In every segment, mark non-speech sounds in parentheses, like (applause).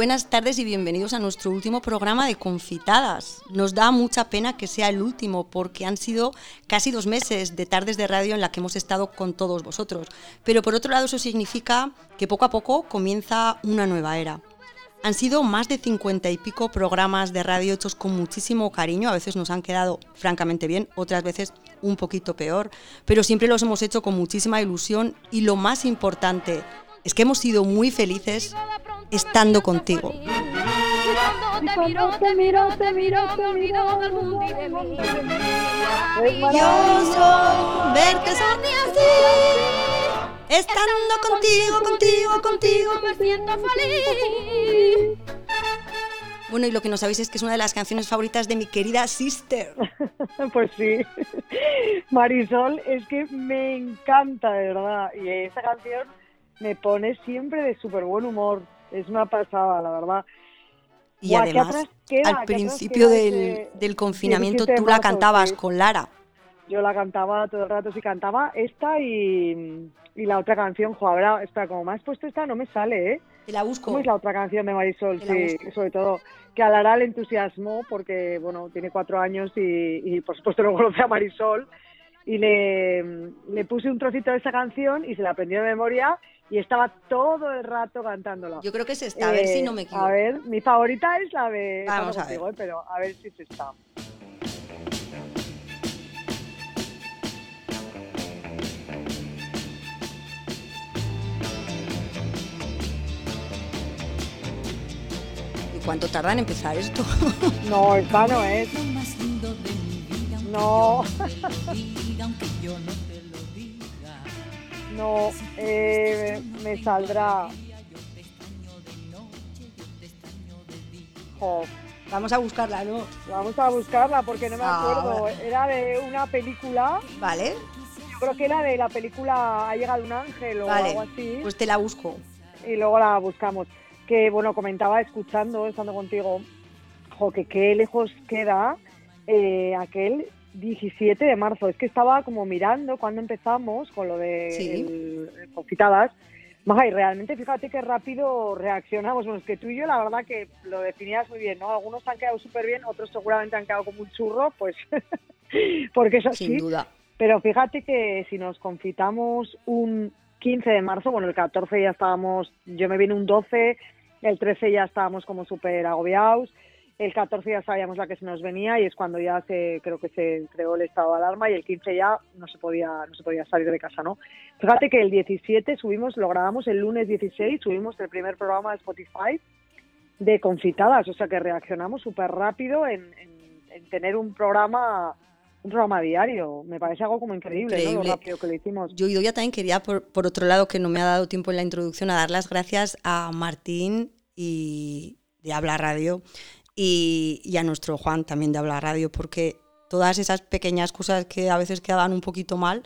buenas tardes y bienvenidos a nuestro último programa de Confitadas. Nos da mucha pena que sea el último porque han sido casi dos meses de tardes de radio en la que hemos estado con todos vosotros. Pero por otro lado eso significa que poco a poco comienza una nueva era. Han sido más de cincuenta y pico programas de radio hechos con muchísimo cariño, a veces nos han quedado francamente bien, otras veces un poquito peor, pero siempre los hemos hecho con muchísima ilusión y lo más importante es que hemos sido muy felices estando contigo. verte Estando contigo, contigo, contigo, me siento feliz. Bueno, y lo que no sabéis es que es una de las canciones favoritas de mi querida sister. (laughs) pues sí. Marisol, es que me encanta, de verdad. Y esa canción me pone siempre de súper buen humor. Es una pasada, la verdad. Y además, al principio del, del, confinamiento tú la cantabas con Lara. Yo la cantaba todo el rato, sí cantaba esta y, y la otra canción, joder, espera, como me has puesto esta no me sale, ¿eh? Te la busco. ¿Cómo es la otra canción de Marisol? Sí, sobre todo que a Lara le entusiasmó porque, bueno, tiene cuatro años y, y por supuesto no conoce a Marisol y le, le puse un trocito de esa canción y se la aprendió de memoria y estaba todo el rato cantándola. Yo creo que es esta, a ver si no me equivoco. A ver, mi favorita es la de... Vamos a ver. pero a ver si es esta. ¿Y cuánto tarda en empezar esto? No, (laughs) esta no es. No. No, eh, me saldrá. Vamos a buscarla, ¿no? Vamos a buscarla porque no me ah, acuerdo. Era de una película. Vale. creo que era de la película Ha llegado un ángel o algo así. Pues te la busco. Y luego la buscamos. Que bueno, comentaba escuchando, estando contigo, jo, que qué lejos queda eh, aquel 17 de marzo. Es que estaba como mirando cuando empezamos con lo de sí. confitadas. Maja, y realmente fíjate qué rápido reaccionamos. Bueno, es que tú y yo la verdad que lo definías muy bien, ¿no? Algunos han quedado súper bien, otros seguramente han quedado como un churro, pues (laughs) porque es así. Sin duda. Pero fíjate que si nos confitamos un 15 de marzo, bueno, el 14 ya estábamos, yo me vine un 12, el 13 ya estábamos como súper agobiados, el 14 ya sabíamos la que se nos venía y es cuando ya se creo que se creó el estado de alarma y el 15 ya no se podía no se podía salir de casa, ¿no? Fíjate que el 17 subimos, lo grabamos el lunes 16, subimos el primer programa de Spotify de confitadas, o sea que reaccionamos súper rápido en, tener un programa un programa diario. Me parece algo como increíble, ¿no? lo rápido que lo hicimos. Yo, ya también quería, por, por otro lado, que no me ha dado tiempo en la introducción, a dar las gracias a Martín y de Habla Radio y, a nuestro Juan también de Habla Radio, porque todas esas pequeñas cosas que a veces quedaban un poquito mal,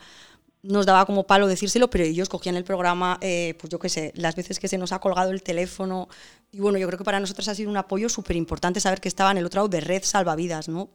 nos daba como palo decírselo, pero ellos cogían el programa, eh, pues yo qué sé, las veces que se nos ha colgado el teléfono. Y bueno, yo creo que para nosotros ha sido un apoyo súper importante saber que estaban el otro lado de Red Salvavidas, ¿no?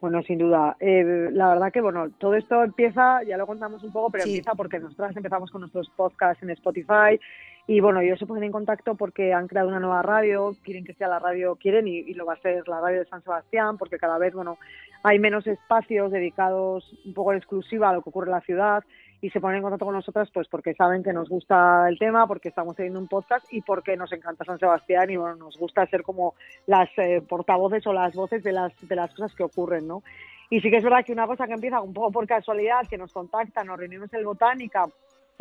Bueno, sin duda. Eh, la verdad que, bueno, todo esto empieza, ya lo contamos un poco, pero empieza porque nosotras empezamos con nuestros podcasts en Spotify y bueno, ellos se ponen en contacto porque han creado una nueva radio, quieren que sea la radio, quieren y, lo va a ser la radio de San Sebastián, porque cada vez, bueno, hay menos espacios dedicados un poco en exclusiva a lo que ocurre en la ciudad y se ponen en contacto con nosotras pues porque saben que nos gusta el tema, porque estamos teniendo un podcast y porque nos encanta San Sebastián y bueno, nos gusta ser como las eh, portavoces o las voces de las, de las cosas que ocurren, ¿no? Y sí que es verdad que una cosa que empieza un poco por casualidad, que nos contactan, nos reunimos en Botánica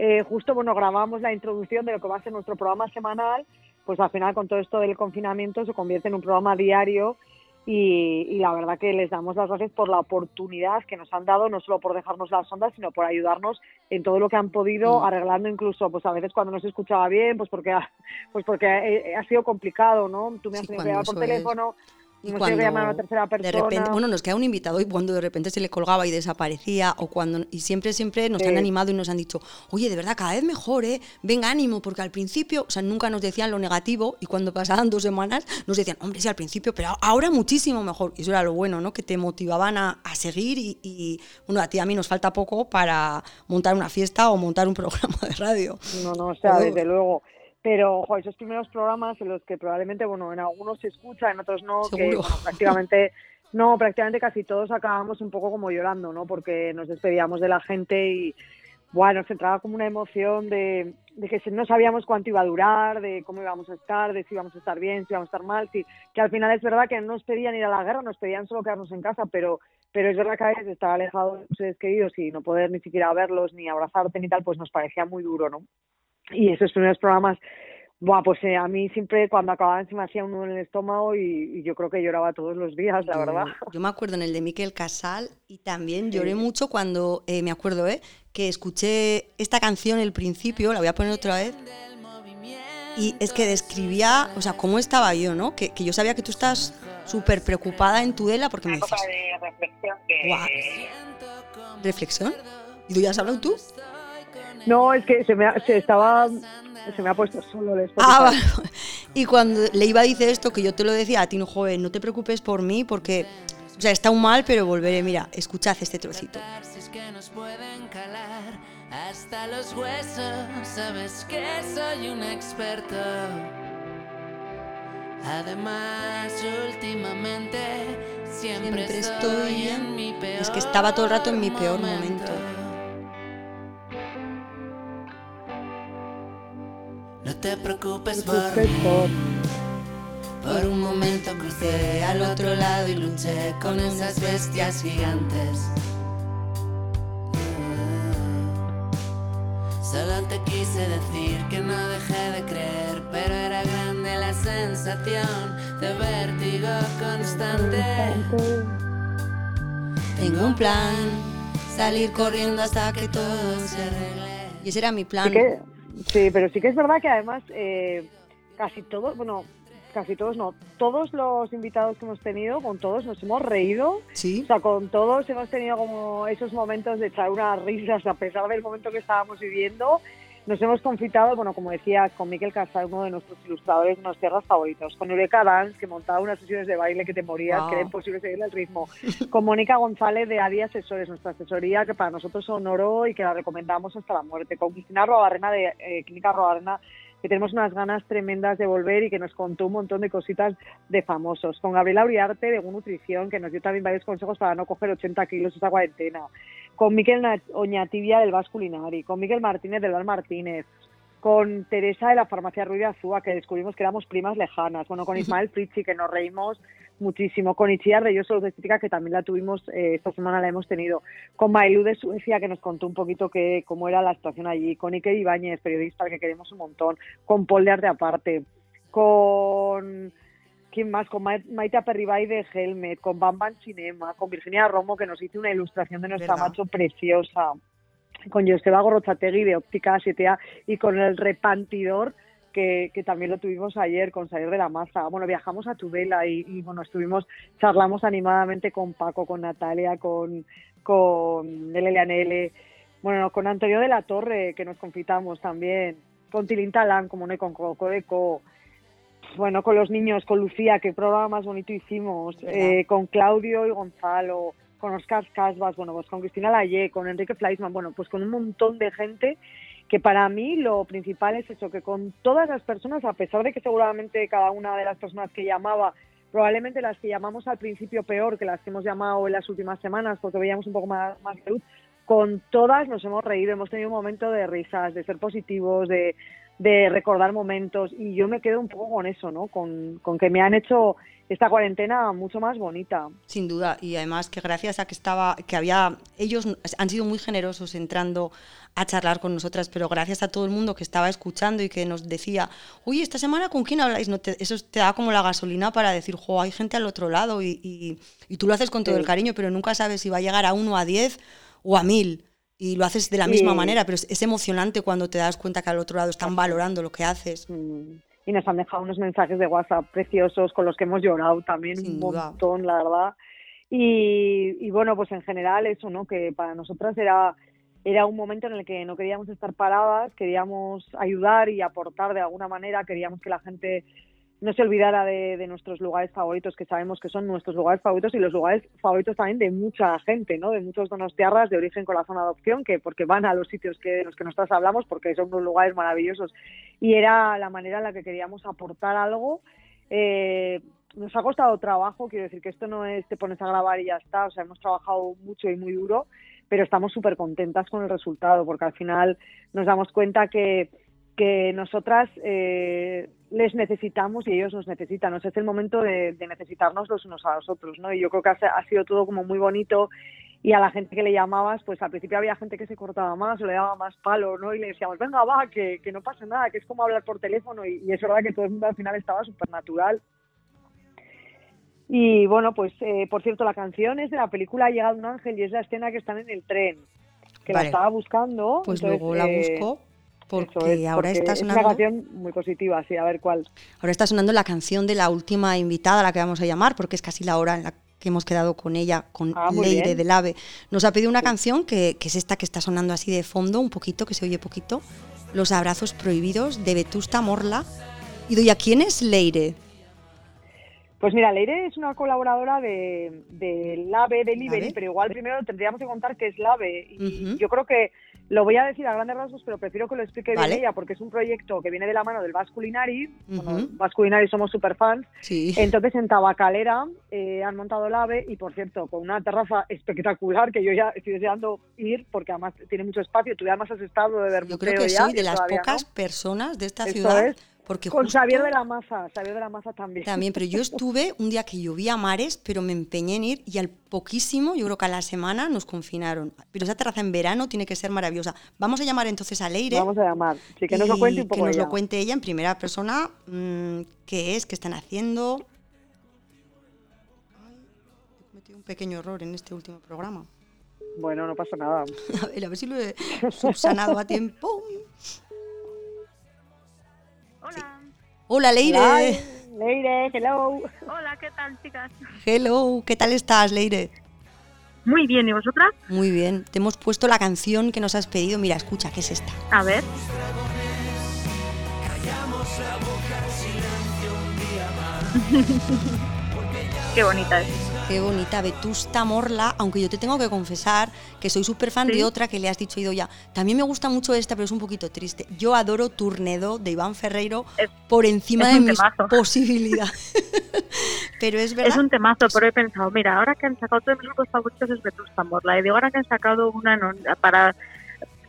eh, justo bueno grabamos la introducción de lo que va a ser nuestro programa semanal, pues al final con todo esto del confinamiento se convierte en un programa diario y, la verdad que les damos las gracias por la oportunidad que nos han dado, no solo por dejarnos las ondas, sino por ayudarnos en todo lo que han podido, mm. arreglando incluso, pues a veces cuando no se escuchaba bien, pues porque ha, pues porque ha, sido complicado, ¿no? Tú me has tenido que llamar por teléfono, y cuando a tercera persona. de repente, bueno, nos queda un invitado y cuando de repente se le colgaba y desaparecía o cuando y siempre siempre nos han animado y nos han dicho, "Oye, de verdad cada vez mejor, ¿eh? Venga, ánimo", porque al principio, o sea, nunca nos decían lo negativo y cuando pasaban dos semanas nos decían, "Hombre, sí, al principio, pero ahora muchísimo mejor." Y eso era lo bueno, ¿no? Que te motivaban a, seguir y, y, bueno, a ti a mí nos falta poco para montar una fiesta o montar un (laughs) programa de radio. No, no, o sea, desde luego pero esos primeros programas en los que probablemente, bueno, en algunos se escucha, en otros no, que prácticamente, (laughs) no, prácticamente casi todos acabamos un poco como llorando, ¿no? Porque nos despedíamos de la gente y, bueno, nos entraba como una emoción de, que no sabíamos cuánto iba a durar, de cómo íbamos a estar, de si íbamos a estar bien, si íbamos a estar mal, si, que al final es verdad que no nos pedían ir a la guerra, nos pedían solo quedarnos en casa, pero pero es verdad que a veces estar alejado de sus seres queridos y no poder ni siquiera verlos, ni abrazarte ni tal, pues nos parecía muy duro, ¿no? Y esos primeros programas, buah, pues eh, a mí siempre cuando acababan se me hacía un nudo en el estómago y, yo creo que lloraba todos los días, la verdad. Yo me acuerdo en el de Miquel Casal y también lloré mucho cuando, eh, me acuerdo, ¿eh? Que escuché esta canción, el principio, la voy a poner otra vez. Y es que describía, o sea, cómo estaba yo, ¿no? Que, que yo sabía que tú estás súper preocupada en Tudela porque me dices... de reflexión que... ¿Reflexión? ¿Y tú ya has hablado tú? No, es que se me, se estaba, se me ha puesto solo el Ah, (laughs) Y cuando le iba a decir esto, que yo te lo decía a ti, no, joven, no te preocupes por mí porque, o sea, está un mal, pero volveré. Mira, escuchad este trocito. Hasta los huesos, sabes que soy un experto. Además, últimamente siempre, estoy en mi peor Es que estaba todo el rato en mi peor momento. No te preocupes por mí. Por un momento crucé al otro lado y luché con esas bestias gigantes. Solo te quise decir que no dejé de creer, pero era grande la sensación de vértigo constante. Tengo un plan, salir corriendo hasta que todo se arregle. Y ese era mi plan. Sí, pero sí que es verdad que además eh, casi todos, bueno, casi todos no, todos los invitados que hemos tenido, con todos nos hemos reído. Sí. O sea, con todos hemos tenido como esos momentos de echar unas risas a pesar del momento que estábamos viviendo. Nos hemos confitado, bueno, como decías, con Miquel Casal, uno de nuestros ilustradores nuestras tierras favoritos, con Eureka Dance, que montaba unas sesiones de baile que te morías, que era imposible seguir el ritmo, con Mónica González de Adi Asesores, nuestra asesoría, que para nosotros son oro y que la recomendamos hasta la muerte, con Cristina Robarrena de eh, Clínica Robarrena que tenemos unas ganas tremendas de volver y que nos contó un montón de cositas de famosos. Con Gabriela Uriarte de Nutrición, que nos dio también varios consejos para no coger 80 kilos esta cuarentena. Con Miquel Oñatibia del Vasculinari. Con Miguel Martínez del Val Martínez con Teresa de la farmacia Ruiz de Azúa, que descubrimos que éramos primas lejanas, bueno, con (laughs) Ismael Fritzi, que nos reímos muchísimo, con Ichia de Yo Salud Estética, que también la tuvimos, eh, esta semana la hemos tenido, con Mailu de Suecia, que nos contó un poquito que, cómo era la situación allí, con Ike Ibáñez, periodista, que queremos un montón, con Paul de Arte Aparte, con... ¿Quién más? Con Maite Aperribay de Helmet, con Bamban Cinema, con Virginia Romo, que nos hizo una ilustración de nuestra macho preciosa con Joseba Gorrochategui de Óptica 7A y con el repantidor que, que, también lo tuvimos ayer con Salir de la Masa. Bueno, viajamos a Tudela y, y, bueno, estuvimos, charlamos animadamente con Paco, con Natalia, con, con L, bueno, con Antonio de la Torre, que nos confitamos también, con Tilín Talán, como no, con Codeco, bueno, con los niños, con Lucía, qué programa más bonito hicimos, eh, con Claudio y Gonzalo, con Oscar Casbas, bueno, pues con Cristina Laye, con Enrique Fleischmann, bueno, pues con un montón de gente que para mí lo principal es eso, que con todas las personas, a pesar de que seguramente cada una de las personas que llamaba, probablemente las que llamamos al principio peor que las que hemos llamado en las últimas semanas, porque veíamos un poco más, más de luz, con todas nos hemos reído, hemos tenido un momento de risas, de ser positivos, de, de recordar momentos. Y yo me quedo un poco con eso, ¿no? Con, con, que me han hecho esta cuarentena mucho más bonita. Sin duda. Y además que gracias a que estaba que había ellos han sido muy generosos entrando a charlar con nosotras, pero gracias a todo el mundo que estaba escuchando y que nos decía, uy, esta semana con quién habláis, no eso te da como la gasolina para decir, jo, hay gente al otro lado y, y, y tú lo haces con todo el cariño, pero nunca sabes si va a llegar a uno, a diez o a mil y lo haces de la misma manera, pero es, emocionante cuando te das cuenta que al otro lado están valorando lo que haces. Mm. Y nos han dejado unos mensajes de WhatsApp preciosos con los que hemos llorado también un montón, la verdad. Y, bueno, pues en general eso, ¿no? Que para nosotras era, era un momento en el que no queríamos estar paradas, queríamos ayudar y aportar de alguna manera, queríamos que la gente no se olvidara de, nuestros lugares favoritos, que sabemos que son nuestros lugares favoritos y los lugares favoritos también de mucha gente, ¿no? De muchos donostiarras de origen con la zona de adopción, que porque van a los sitios que de los que nosotros hablamos, porque son unos lugares maravillosos. Y era la manera en la que queríamos aportar algo. Eh, nos ha costado trabajo, quiero decir que esto no es te pones a grabar y ya está, o sea, hemos trabajado mucho y muy duro, pero estamos súper contentas con el resultado, porque al final nos damos cuenta que, que nosotras eh, les necesitamos y ellos nos necesitan. O sea, es el momento de, necesitarnos los unos a los otros, ¿no? Y yo creo que ha, sido todo como muy bonito y a la gente que le llamabas, pues al principio había gente que se cortaba más o le daba más palo, ¿no? Y le decíamos, venga, va, que, que no pasa nada, que es como hablar por teléfono y, y es verdad que todo el mundo al final estaba súper natural. Y bueno, pues eh, por cierto, la canción es de la película Ha llegado un ángel y es la escena que están en el tren, que la estaba buscando. Pues luego la eh, busco porque ahora está sonando. Es una canción muy positiva, sí, a ver cuál. Ahora está sonando la canción de la última invitada, a la que vamos a llamar, porque es casi la hora en la que hemos quedado con ella, con ah, Leire del AVE. Nos ha pedido una canción que, que, es esta que está sonando así de fondo, un poquito, que se oye poquito. Los abrazos prohibidos de Vetusta Morla. Y doy a quién es Leire. Pues mira, Leire es una colaboradora de, de LAVE Delivery, pero igual primero tendríamos que contar qué es LAVE. Y yo creo que lo voy a decir a grandes rasgos, pero prefiero que lo explique bien ella, porque es un proyecto que viene de la mano del Vasculinari. Vasculinari somos super fans. Entonces en Tabacalera eh, han montado LAVE y, por cierto, con una terraza espectacular que yo ya estoy deseando ir, porque además tiene mucho espacio. Tú además has estado de ver Yo creo que soy de las pocas personas de esta ciudad con Xavier de la Maza, Xavier de la Maza también. También, pero yo estuve un día que llovía mares, pero me empeñé en ir y al poquísimo, yo creo que a la semana nos confinaron. Pero esa terraza en verano tiene que ser maravillosa. Vamos a llamar entonces a Leire. Vamos a llamar, sí, que nos lo cuente un poco Que nos lo cuente ella en primera persona, mmm, qué es, qué están haciendo. Ay, he cometido un pequeño error en este último programa. Bueno, no pasa nada. (laughs) A ver, a ver si lo he subsanado a tiempo. (laughs) Hola, Leire. Leire, hello. Hola, ¿qué tal, chicas? Hello, ¿qué tal estás, Leire? Muy bien, ¿y vosotras? Muy bien. Te hemos puesto la canción que nos has pedido. Mira, escucha, ¿qué es esta? A ver. (laughs) Qué bonita es. Qué bonita, Vetusta Morla, aunque yo te tengo que confesar que soy súper fan de otra que le has dicho ido ya. También me gusta mucho esta, pero es un poquito triste. Yo adoro Turnedo de Iván Ferreiro por encima de mis (laughs) posibilidades. (laughs) pero es verdad. Es un temazo, pero he pensado, mira, ahora que han sacado todos mis grupos favoritos es Vetusta Morla, y digo, ahora que han sacado una para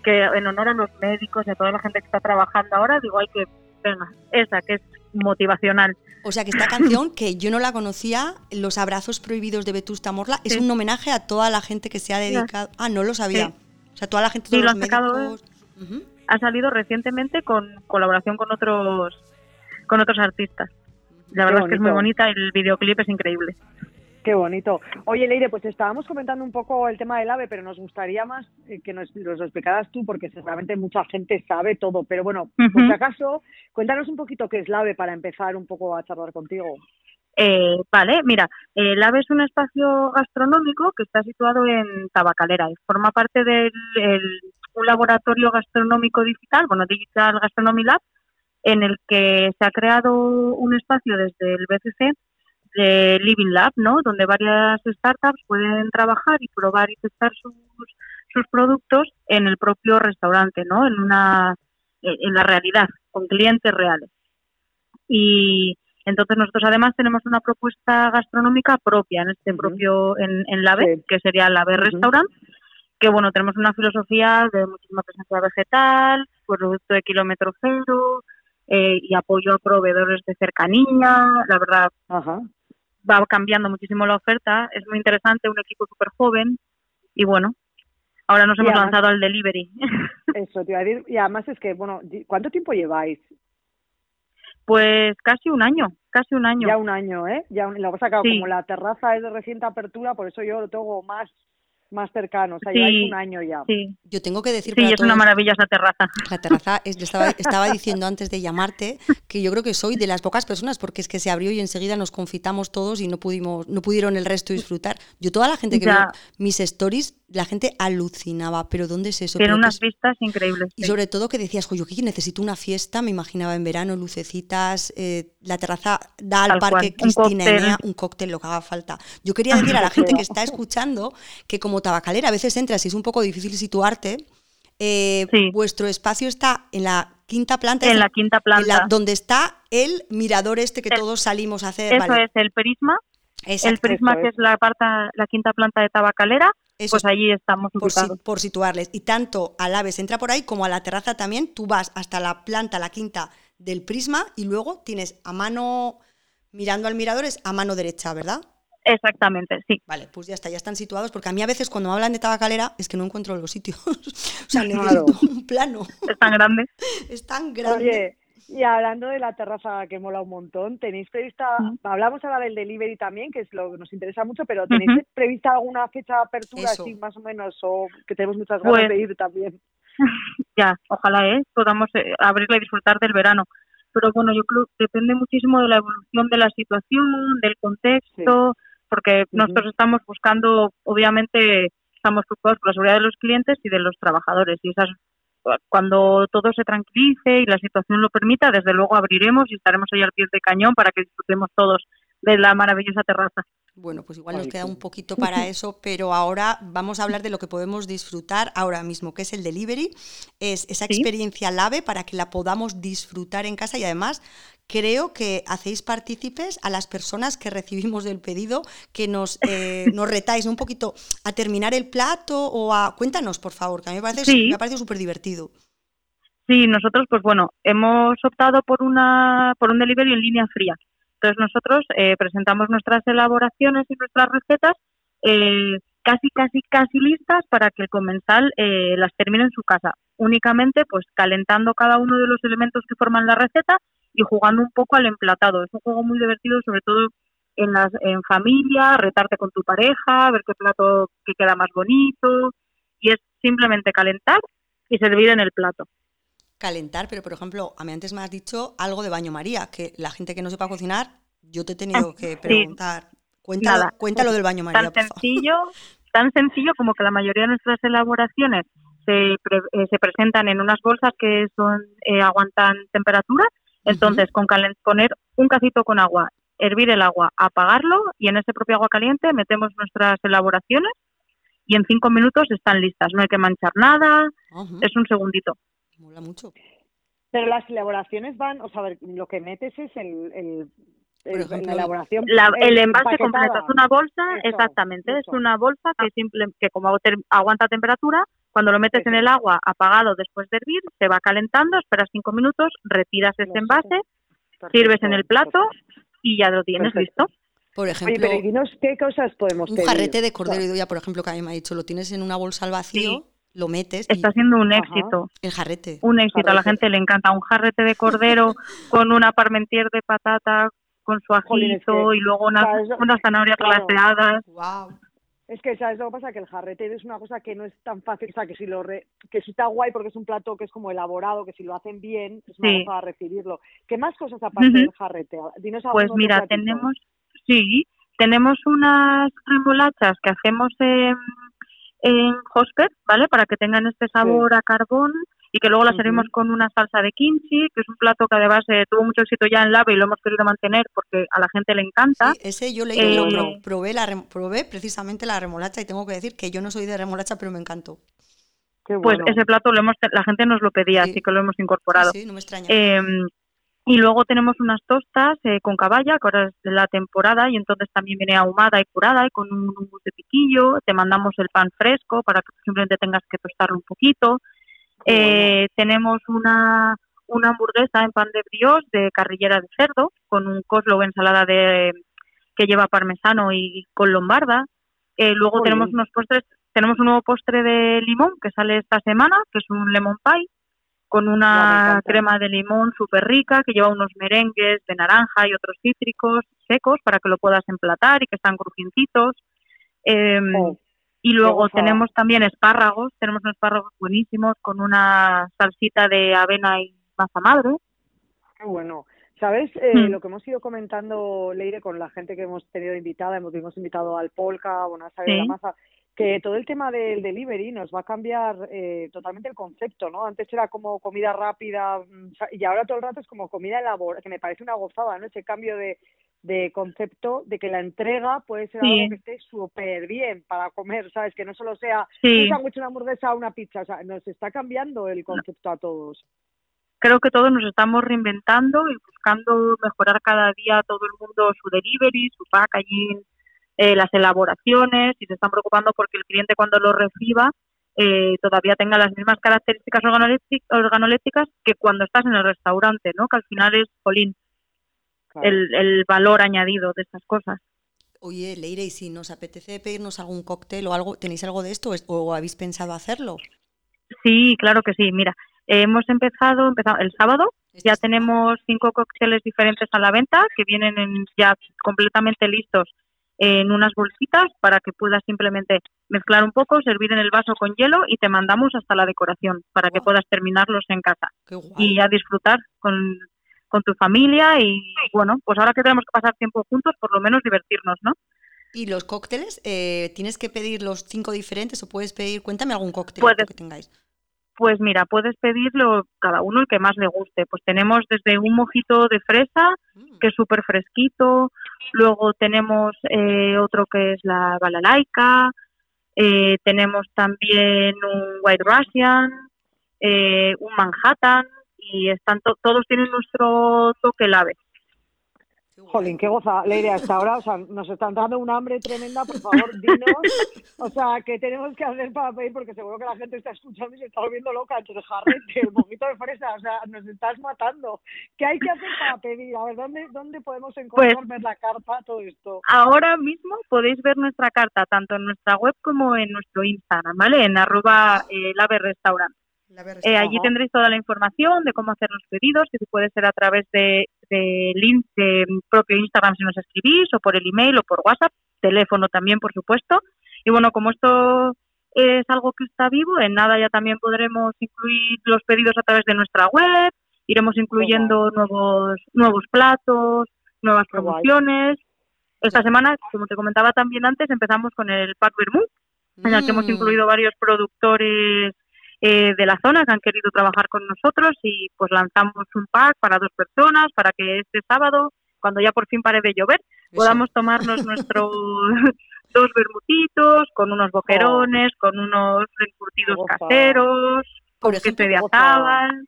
que en honor a los médicos y a toda la gente que está trabajando ahora, digo, hay que, venga, esa que es motivacional. O sea que esta canción, que yo no la conocía, Los abrazos prohibidos de Vetusta Morla, es un homenaje a toda la gente que se ha dedicado... Ah, no lo sabía. O sea, toda la gente... Sí, lo ha sacado... Ha salido recientemente con colaboración con otros, con otros artistas. La verdad es que es muy bonita el videoclip es increíble. Qué bonito. Oye, Leire, pues estábamos comentando un poco el tema del AVE, pero nos gustaría más eh, que nos, lo explicaras tú, porque seguramente mucha gente sabe todo. Pero bueno, por si acaso, cuéntanos un poquito qué es el AVE para empezar un poco a charlar contigo. Eh, vale, mira, el AVE es un espacio gastronómico que está situado en Tabacalera y forma parte de un laboratorio gastronómico digital, bueno, Digital Gastronomy Lab, en el que se ha creado un espacio desde el BCC de Living Lab, ¿no? Donde varias startups pueden trabajar y probar y testar sus, sus productos en el propio restaurante, ¿no? En una en la realidad, con clientes reales. Y entonces nosotros además tenemos una propuesta gastronómica propia en este propio en, en la B, que sería la B Restaurant, que bueno, tenemos una filosofía de muchísima presencia vegetal, producto de kilómetro cero, eh, y apoyo a proveedores de cercanía, la verdad, Ajá va cambiando muchísimo la oferta, es muy interesante, un equipo súper joven y bueno, ahora nos hemos lanzado al delivery. (laughs) Eso, te iba a decir, y además es que, bueno, ¿cuánto tiempo lleváis? Pues casi un año, casi un año. Ya un año, ¿eh? Ya lo hemos sacado, como la terraza es de reciente apertura, por eso yo lo tengo más más cercano, o sea, lleváis un año ya. Sí. Yo tengo que decir Sí, es una maravillosa terraza. La terraza, es, estaba, (laughs) estaba diciendo antes de llamarte que yo creo que soy de las pocas personas, porque es que se abrió y enseguida nos confitamos todos y no pudimos, no pudieron el resto disfrutar. Yo toda la gente que vio mis stories, la gente alucinaba, pero ¿dónde es eso? Tiene unas vistas increíbles. Y sobre todo que decías, yo que necesito una fiesta, me imaginaba en verano, lucecitas, eh, la terraza da al parque Cristina Enea un cóctel, lo que haga falta. Yo quería decir a la (laughs) gente que está escuchando que como tabacalera a veces entras y es un poco difícil situarte, eh, vuestro espacio está en la quinta planta. En la quinta planta. donde está el mirador este que todos salimos a hacer. Eso es el prisma. el prisma que es la, la quinta planta de tabacalera. pues allí estamos por, por, situarles. Y tanto al Aves entra por ahí como a la terraza también. Tú vas hasta la planta, la quinta del prisma y luego tienes a mano, mirando al mirador, es a mano derecha, ¿verdad? Exactamente, sí. Vale, pues ya está, ya están situados, porque a mí a veces cuando me hablan de tabacalera es que no encuentro los sitios. (laughs) o sea, necesito un plano. Es tan grande. (laughs) es tan grande. Oye, y hablando de la terraza que mola un montón, ¿tenéis prevista, hablamos ahora del delivery también, que es lo que nos interesa mucho, pero ¿tenéis prevista alguna fecha de apertura, así más o menos, o que tenemos muchas ganas pues de ir también? (laughs) ya, ojalá ¿eh? podamos eh, abrirla y disfrutar del verano. Pero bueno, yo creo que depende muchísimo de la evolución de la situación, del contexto, porque nosotros estamos buscando, obviamente, estamos preocupados por la seguridad de los clientes y de los trabajadores. Y esas, cuando todo se tranquilice y la situación lo permita, desde luego abriremos y estaremos ahí al pie de cañón para que disfrutemos todos de la maravillosa terraza. Bueno, pues igual nos queda un poquito (laughs) para eso, pero ahora vamos a hablar de lo que podemos disfrutar ahora mismo, que es el delivery, es esa experiencia lave para que la podamos disfrutar en casa y además creo que hacéis partícipes a las personas que recibimos del pedido, que nos, eh, (laughs) nos retáis un poquito a terminar el plato o a... Cuéntanos, por favor, que a mí me parece, me parece súper divertido. Sí, nosotros, pues bueno, hemos optado por, una, por un delivery en línea fría. Entonces nosotros eh, presentamos nuestras elaboraciones y nuestras recetas eh, casi, casi, casi listas para que el comensal eh, las termine en su casa. Únicamente pues calentando cada uno de los elementos que forman la receta y jugando un poco al emplatado. Es un juego muy divertido, sobre todo en, las, en familia, retarte con tu pareja, ver qué plato que queda más bonito. Y es simplemente calentar y servir en el plato calentar, pero por ejemplo, a mí antes me has dicho algo de baño María, que la gente que no sepa cocinar, yo te he tenido que preguntar. Cuéntalo, cuéntalo del baño María. Tan sencillo, tan sencillo como que la mayoría de nuestras elaboraciones se, eh, se presentan en unas bolsas que son eh, aguantan temperatura. Entonces, con poner un cacito con agua, hervir el agua, apagarlo y en ese propio agua caliente metemos nuestras elaboraciones y en cinco minutos están listas. No hay que manchar nada, es un segundito. Mola mucho. Pero las elaboraciones van, o sea, lo que metes es el, el la elaboración. el envase completo. Es una bolsa, exactamente, es una bolsa que simple, que como aguanta temperatura, cuando lo metes en el agua apagado después de hervir, se va calentando, esperas cinco minutos, retiras ese envase, sirves en el plato y ya lo tienes listo. Por ejemplo, Oye, pero qué cosas podemos Un jarrete de cordero y ya, por ejemplo, que a mí me ha dicho, lo tienes en una bolsa al vacío lo metes. Está siendo un éxito. El jarrete. Un éxito, a la gente le encanta un jarrete de cordero (laughs) con una parmentier de patata, con su ajito y luego unas, unas zanahorias Wow. Es que, ¿sabes lo que pasa? Que el jarrete es una cosa que no es tan fácil, o sea, que si, lo que si está guay porque es un plato que es como elaborado, que si lo hacen bien, es una cosa recibirlo. ¿Qué más cosas aparte del jarrete? pues mira, tenemos, sí, tenemos unas remolachas que hacemos en en hosper, ¿vale? Para que tengan este sabor a carbón y que luego la servimos con una salsa de kimchi, que es un plato que además eh, tuvo mucho éxito ya en Lave y lo hemos querido mantener porque a la gente le encanta. Sí, ese yo le eh, probé, la, probé precisamente la remolacha y tengo que decir que yo no soy de remolacha, pero me encantó. Pues ese plato lo hemos, la gente nos lo pedía, así que lo hemos incorporado. Sí, no me extraña. Em, y luego tenemos unas tostas eh, con caballa, que ahora es de la temporada, y entonces también viene ahumada y curada y con un humus de piquillo. Te mandamos el pan fresco para que simplemente tengas que tostarlo un poquito. Eh, tenemos una, una hamburguesa en pan de brioche de carrillera de cerdo, con un coslo o ensalada de que lleva parmesano y con lombarda. Eh, luego tenemos unos postres, tenemos un nuevo postre de limón que sale esta semana, que es un lemon pie con una crema de limón súper rica que lleva unos merengues de naranja y otros cítricos secos para que lo puedas emplatar y que están crujientitos. Oh, y luego tenemos también espárragos, tenemos unos espárragos buenísimos con una salsita de avena y masa madre. Qué bueno. ¿Sabes eh, mm. lo que hemos ido comentando, Leire, con la gente que hemos tenido invitada? Hemos, hemos invitado al Polka, a la masa que todo el tema del delivery nos va a cambiar eh, totalmente el concepto, ¿no? Antes era como comida rápida mm, y ahora todo el rato es como comida elaborada, que me parece una gozada, ¿no? Ese cambio de, de concepto de que la entrega puede ser algo que esté súper bien para comer, ¿sabes? Que no solo sea un sándwich, una hamburguesa o una pizza, o sea, nos está cambiando el concepto a todos. Creo que todos nos estamos reinventando y buscando mejorar cada día todo el mundo su delivery, su packaging, eh, las elaboraciones y se están preocupando porque el cliente cuando lo reciba eh, todavía tenga las mismas características organolépticas que cuando estás en el restaurante, ¿no? Que al final es, polín, el, el valor añadido de estas cosas. Oye, Leire, ¿y si nos apetece pedirnos algún cóctel o algo, tenéis algo de esto o habéis pensado hacerlo? Sí, claro que sí. Mira, hemos empezado, empezado el sábado, ya tenemos cinco cócteles diferentes a la venta que vienen ya completamente listos en unas bolsitas para que puedas simplemente mezclar un poco, servir en el vaso con hielo y te mandamos hasta la decoración para que puedas terminarlos en casa y ya disfrutar con, tu familia y bueno, pues ahora que tenemos que pasar tiempo juntos, por lo menos divertirnos, ¿no? ¿Y los cócteles? Eh, ¿Tienes que pedir los cinco diferentes o puedes pedir, cuéntame algún cóctel que tengáis? Pues mira, puedes pedirlo cada uno el que más le guste. Pues tenemos desde un mojito de fresa, mm. que es súper fresquito, luego tenemos eh, otro que es la balalaica, eh, tenemos también un White Russian, eh, un Manhattan, y están todos tienen nuestro toque lave. Jolín, qué goza, Leire, hasta ahora, o sea, nos están dando un hambre tremenda, por favor, dinos, o sea, ¿qué tenemos que hacer para pedir? Porque seguro que la gente está escuchando y se está volviendo loca, entre el jarrete, el poquito de fresa, o sea, nos estás matando. ¿Qué hay que hacer para pedir? A ver, ¿dónde, dónde podemos encontrar pues, la carta, todo esto? Ahora mismo podéis ver nuestra carta, tanto en nuestra web como en nuestro Instagram, ¿vale? En arroba eh, restaurant. Eh, allí tendréis toda la información de cómo hacer los pedidos, que puede ser a través de, de link de propio Instagram si nos escribís, o por el email o por WhatsApp, teléfono también, por supuesto. Y bueno, como esto es algo que está vivo, en nada ya también podremos incluir los pedidos a través de nuestra web, iremos incluyendo nuevos, nuevos platos, nuevas promociones. Esta semana, como te comentaba también antes, empezamos con el Pack Vermouth, en el que hemos mm. incluido varios productores eh, de la zona que han querido trabajar con nosotros y pues lanzamos un pack para dos personas para que este sábado, cuando ya por fin pare de llover, podamos tomarnos (laughs) nuestros (laughs) dos bermutitos con unos boquerones, con unos encurtidos caseros. Por ejemplo,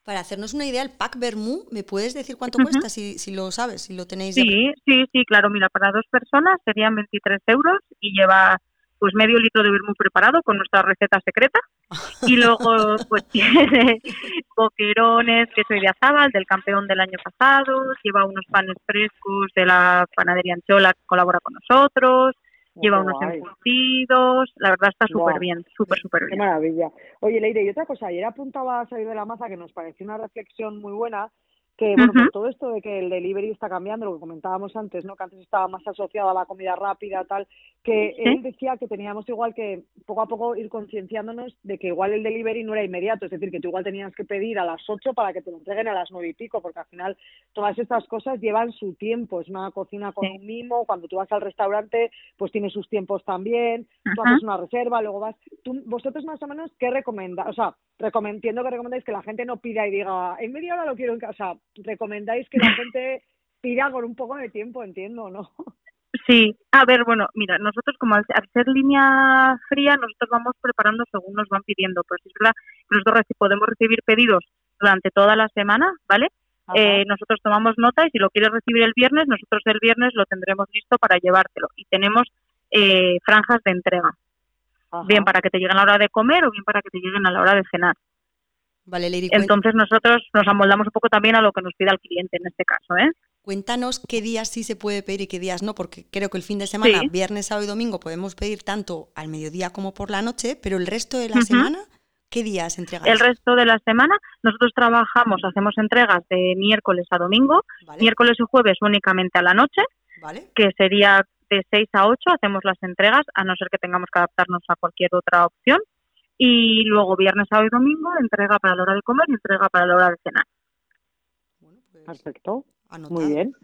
para hacernos una idea, el pack Bermú, ¿me puedes decir cuánto cuesta si, si lo sabes, si lo tenéis? Sí, sí, sí, claro. Mira, para dos personas serían 23 euros y lleva pues medio litro de vermú preparado con nuestra receta secreta. Y luego (laughs) pues tiene boquerones, queso de azabal del campeón del año pasado, lleva unos panes frescos de la panadería Anchola que colabora con nosotros, lleva unos encurtidos, la verdad está súper bien, súper, súper bien. Qué maravilla. Oye, Leire, y otra cosa, ayer apuntaba a salir de la maza que nos pareció una reflexión muy buena, que bueno, por todo esto de que el delivery está cambiando, lo que comentábamos antes, ¿no? Que antes estaba más asociado a la comida rápida, tal, que él decía que teníamos igual que poco a poco ir concienciándonos de que igual el delivery no era inmediato, es decir, que tú igual tenías que pedir a las 8 para que te lo entreguen a las nueve y pico, porque al final todas estas cosas llevan su tiempo, es una cocina con un mimo, cuando tú vas al restaurante, pues tiene sus tiempos también, tú haces una reserva, luego vas, tú, vosotros más o menos, ¿qué recomendáis? O sea, entiendo que recomendáis que la gente no pida y diga, en media hora lo quiero en casa, recomendáis que la (laughs) gente pida con un poco de tiempo, entiendo, ¿no? Sí, a ver, bueno, mira, nosotros como al, ser línea fría, nosotros vamos preparando según nos van pidiendo. Pues es verdad que nosotros podemos recibir pedidos durante toda la semana, ¿vale? Eh, nosotros tomamos nota y si lo quieres recibir el viernes, nosotros el viernes lo tendremos listo para llevártelo. Y tenemos eh, franjas de entrega, bien para que te lleguen a la hora de comer o bien para que te lleguen a la hora de cenar. Vale, Entonces nosotros nos amoldamos un poco también a lo que nos pida el cliente en este caso, ¿eh? Cuéntanos qué días sí se puede pedir y qué días no, porque creo que el fin de semana, viernes, sábado y domingo, podemos pedir tanto al mediodía como por la noche, pero el resto de la semana, ¿qué días entregáis? El resto de la semana, nosotros trabajamos, hacemos entregas de miércoles a domingo, miércoles y jueves únicamente a la noche, que sería de 6 a 8, hacemos las entregas, a no ser que tengamos que adaptarnos a cualquier otra opción. Y luego viernes, sábado y domingo, entrega para la hora de comer y entrega para la hora de cenar. Pues, Perfecto. Muy bien.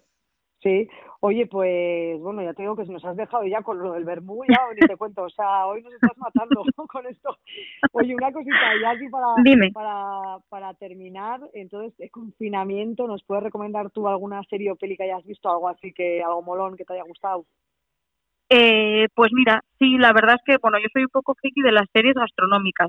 Sí, oye, pues bueno, ya te digo que nos has dejado ya con lo del vermú, ya (laughs) ni te cuento, o sea, hoy nos estás matando (laughs) con esto. Oye, una cosita, ya así para, para, para terminar, entonces, el confinamiento, ¿nos puedes recomendar tú alguna serie o peli que hayas visto, algo así que, algo molón que te haya gustado? Eh, pues mira, sí, la verdad es que, bueno, yo soy un poco friki de las series gastronómicas.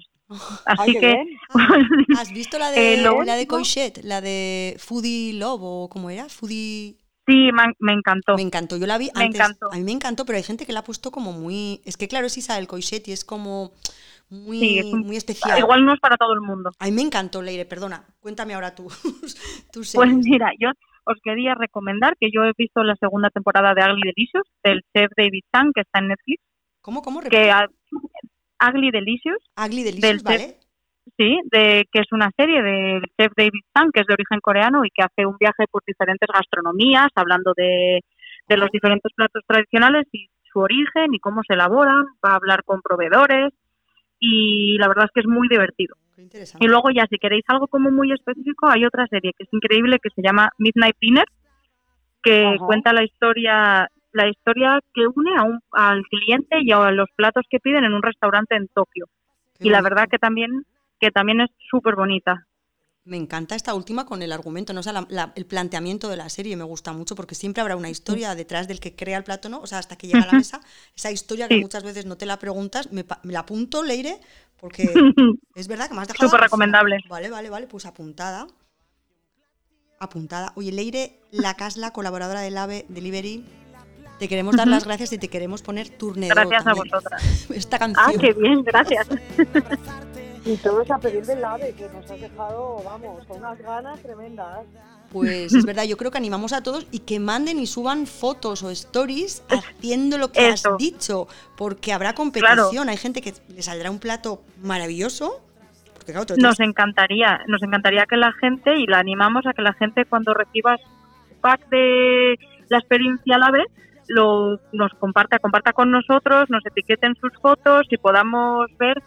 Así que... (laughs) ¿Has visto la de, eh, la de Coixet, la de Foodie Love o cómo era? Foodie... Sí, me, encantó. Me encantó, yo la vi me Encantó. A mí me encantó, pero hay gente que la ha puesto como muy... Es que claro, es Isabel Coixet y es como muy, muy especial. Igual no es para todo el mundo. A mí me encantó, Leire, perdona. Cuéntame ahora tú. (laughs) pues mira, yo os quería recomendar que yo he visto la segunda temporada de Ugly Delicious del chef David Chang que está en Netflix. ¿Cómo, cómo? Que, Ugly Delicious. Ugly Delicious, ¿vale? sí, de, que es una serie del chef David Chang que es de origen coreano y que hace un viaje por diferentes gastronomías, hablando de, de los diferentes platos tradicionales y su origen y cómo se elaboran, va a hablar con proveedores y la verdad es que es muy divertido. Y luego ya si queréis algo como muy específico, hay otra serie que es increíble que se llama Midnight Dinner, que cuenta la historia la historia que une a un, al cliente y a los platos que piden en un restaurante en Tokio. y la verdad que también que también es súper bonita. Me encanta esta última con el argumento, ¿no? O el planteamiento de la serie me gusta mucho porque siempre habrá una historia detrás del que crea el plato, ¿no? O sea, hasta que llega a la mesa, esa historia que muchas veces no te la preguntas, me, la apunto, Leire, porque (laughs) es verdad que me has dejado... Súper recomendable. Vale, vale, vale, pues apuntada. Apuntada. Oye, Leire, la Casla, colaboradora del AVE Delivery, te queremos dar las gracias y te queremos poner turnero. Gracias a vosotras. (laughs) Esta canción. Ah, qué bien, gracias. (laughs) Y todo es a pedir del AVE, que nos has dejado, vamos, con unas ganas tremendas. Pues es verdad, yo creo que animamos a todos y que manden y suban fotos o stories haciendo lo que has dicho, porque habrá competición, hay gente que le saldrá un plato maravilloso. nos encantaría, nos encantaría que la gente, y la animamos a que la gente cuando reciba su pack de la experiencia al AVE, lo, nos comparta, comparta con nosotros, nos etiqueten sus fotos y podamos ver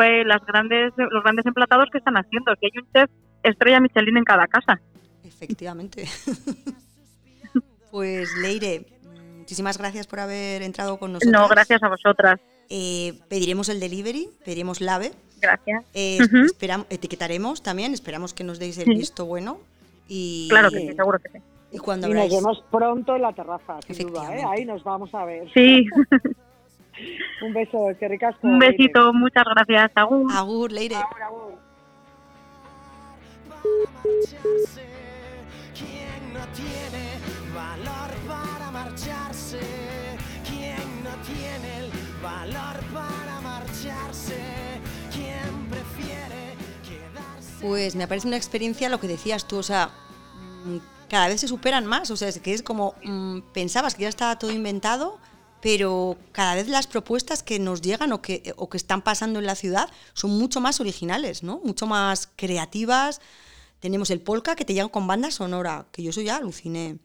las grandes, los grandes emplatados que están haciendo, que hay un chef estrella Michelin en cada casa. Efectivamente. (laughs) pues Leire, muchísimas gracias por haber entrado con nosotros. No, gracias a vosotras. Eh, pediremos el delivery, pediremos la AVE. Gracias. Eh, etiquetaremos también, esperamos que nos deis el visto bueno. Y, claro que sí, seguro que sí. Y, cuando nos vemos pronto en la terraza, sin duda, ¿eh? ahí nos vamos a ver. Sí. (laughs) Un beso, que ricasco. Un besito, muchas gracias. Agur. Agur, Leire. Agur, agur. ¿Quién no tiene valor para marcharse? ¿Quién no tiene el valor para marcharse? ¿Quién prefiere quedarse? Pues me parece una experiencia lo que decías tú, o sea, mm, cada vez se superan más, o sea, es que es como mmm, pensabas que ya estaba todo inventado pero cada vez las propuestas que nos llegan o que, o que están pasando en la ciudad son mucho más originales, ¿no? mucho más creativas. Tenemos el polka que te llega con banda sonora, que yo eso ya aluciné.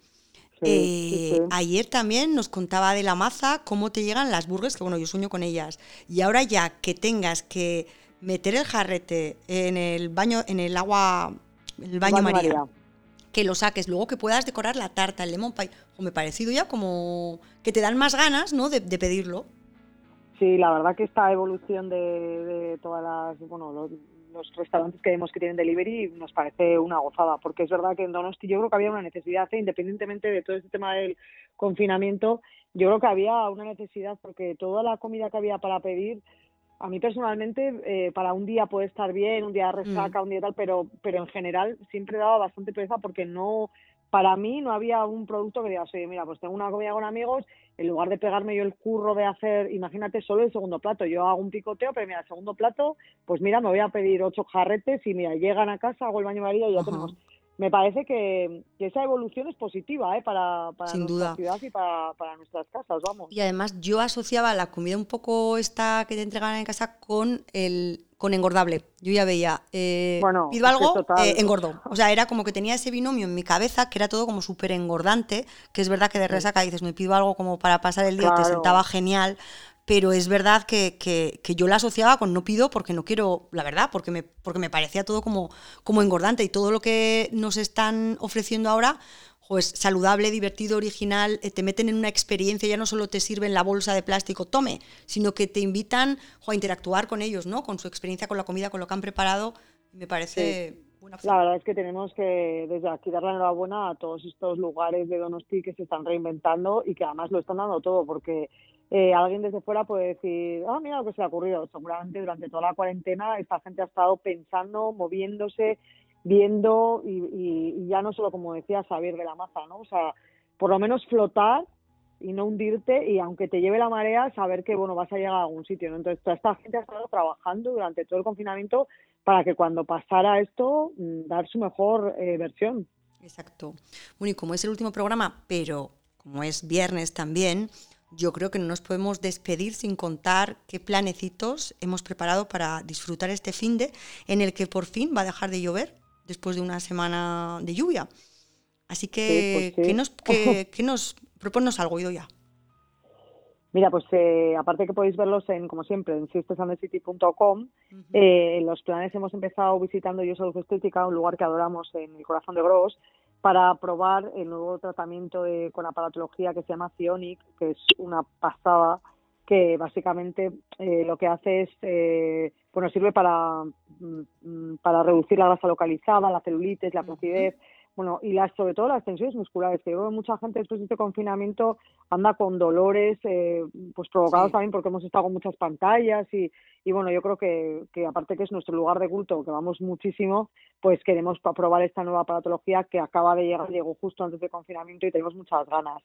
Eh, ayer también nos contaba de la maza cómo te llegan las burgers, que bueno, yo sueño con ellas. Y ahora ya que tengas que meter el jarrete en el baño, en el agua, el baño, María, que lo saques, luego que puedas decorar la tarta, el lemon pie, o me parecido ya como que te dan más ganas, ¿no? De, pedirlo. Sí, la verdad que esta evolución de, todas las, bueno, los, restaurantes que vemos que tienen delivery nos parece una gozada, porque es verdad que en Donosti yo creo que había una necesidad, ¿eh? independientemente de todo este tema del confinamiento, yo creo que había una necesidad porque toda la comida que había para pedir a mí personalmente eh, para un día puede estar bien, un día resaca, mm. un día tal, pero pero en general siempre daba bastante pereza porque no para mí no había un producto que diga, oye, mira, pues tengo una comida con amigos, en lugar de pegarme yo el curro de hacer, imagínate solo el segundo plato, yo hago un picoteo, pero mira, el segundo plato, pues mira, me voy a pedir ocho jarretes y mira, llegan a casa, hago el baño María y ya tenemos me parece que, esa evolución es positiva ¿eh? para, para nuestra ciudad y para, para, nuestras casas, vamos. Y además yo asociaba la comida un poco esta que te entregaban en casa con el con engordable. Yo ya veía, eh, bueno, pido algo, eh, engordo. O sea, era como que tenía ese binomio en mi cabeza que era todo como súper engordante, que es verdad que de resaca dices, me pido algo como para pasar el día, te sentaba genial, pero es verdad que, que, que, yo la asociaba con no pido porque no quiero, la verdad, porque me, porque me parecía todo como, como engordante y todo lo que nos están ofreciendo ahora, es saludable, divertido, original, eh, te meten en una experiencia, ya no solo te sirven la bolsa de plástico, tome, sino que te invitan a interactuar con ellos, ¿no? Con su experiencia, con la comida, con lo que han preparado. Me parece buena La verdad es que tenemos que desde aquí dar la enhorabuena a todos estos lugares de Donosti que se están reinventando y que además lo están dando todo, porque eh, alguien desde fuera puede decir, ah, mira lo que se le ha ocurrido. Seguramente durante toda la cuarentena esta gente ha estado pensando, moviéndose, viendo y, ya no solo, como decía, saber de la maza, ¿no? O sea, por lo menos flotar y no hundirte y aunque te lleve la marea, saber que, bueno, vas a llegar a algún sitio, ¿no? Entonces, toda esta gente ha estado trabajando durante todo el confinamiento para que cuando pasara esto, mm, dar su mejor eh, versión. Exacto. Bueno, y como es el último programa, pero como es viernes también, yo creo que no nos podemos despedir sin contar qué planecitos hemos preparado para disfrutar este fin de en el que por fin va a dejar de llover después de una semana de lluvia. Así que, pues ¿qué, nos, qué, (laughs) nos proponos algo, ya? Mira, pues eh, aparte que podéis verlos en, como siempre, en sistesandecity.com, eh, los planes hemos empezado visitando Yo Salud Estética, un lugar que adoramos en el corazón de Gros, para probar el nuevo tratamiento con aparatología que se llama Cionic, que es una pasada que básicamente eh, lo que hace es, eh, bueno, sirve para, mm, para reducir la grasa localizada, la celulitis, la flacidez, bueno, y las, sobre todo las tensiones musculares, que veo mucha gente después de este confinamiento anda con dolores, eh, pues provocados también porque hemos estado con muchas pantallas y, y bueno, yo creo que, que aparte que es nuestro lugar de culto, que vamos muchísimo, pues queremos probar esta nueva patología que acaba de llegar, llegó justo antes del confinamiento y tenemos muchas ganas.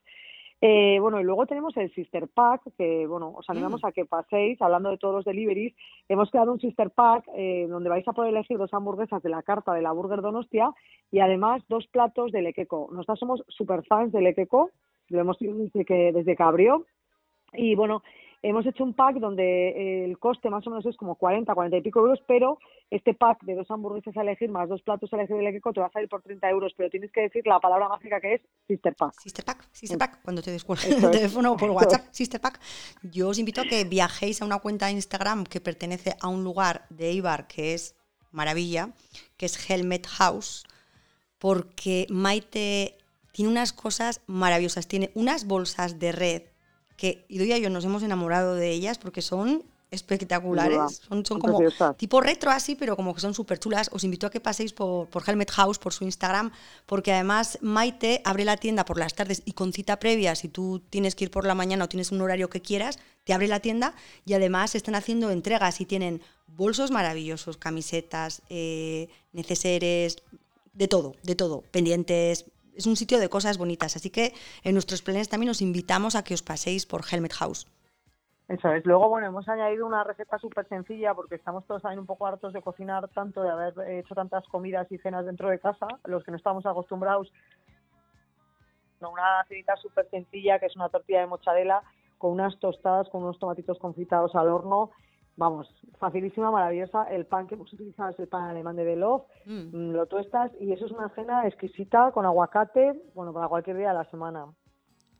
Eh, bueno, y luego tenemos el Sister Pack, que bueno, os animamos mm. a que paséis, hablando de todos los deliveries, hemos creado un Sister Pack eh, donde vais a poder elegir dos hamburguesas de la carta de la Burger Donostia y además dos platos de Lequeco. Nosotros somos super fans de Lequeco, lo hemos desde que, desde que abrió, y bueno, Hemos hecho un pack donde eh, el coste más o menos es como 40, 40 y pico euros, pero este pack de dos hamburguesas a elegir más dos platos a elegir del equipo te va a salir por 30 euros, pero tienes que decir la palabra mágica que es Sister Pack. Sister Pack, Sister Pack, cuando te descuelgues el teléfono por WhatsApp, Sister Pack. Yo os invito a que viajéis a una cuenta de Instagram que pertenece a un lugar de Eibar que es maravilla, que es Helmet House, porque Maite tiene unas cosas maravillosas, tiene unas bolsas de red que Idoia y yo nos hemos enamorado de ellas porque son espectaculares. Son, son como tipo retro así, pero como que son súper chulas. Os invito a que paséis por, por, Helmet House, por su Instagram, porque además Maite abre la tienda por las tardes y con cita previa, si tú tienes que ir por la mañana o tienes un horario que quieras, te abre la tienda y además están haciendo entregas y tienen bolsos maravillosos, camisetas, eh, neceseres, de todo, de todo, pendientes, es un sitio de cosas bonitas. Así que en nuestros planes también os invitamos a que os paséis por Helmet House. Eso es. Luego, bueno, hemos añadido una receta súper sencilla porque estamos todos también un poco hartos de cocinar tanto, de haber hecho tantas comidas y cenas dentro de casa, los que no estamos acostumbrados. Una cenita súper sencilla que es una tortilla de mozzarella con unas tostadas, con unos tomatitos confitados al horno vamos, facilísima, maravillosa. El pan que hemos utilizado es el pan alemán de Belov, mm. mm. lo tuestas y eso es una cena exquisita con aguacate, bueno, para cualquier día de la semana.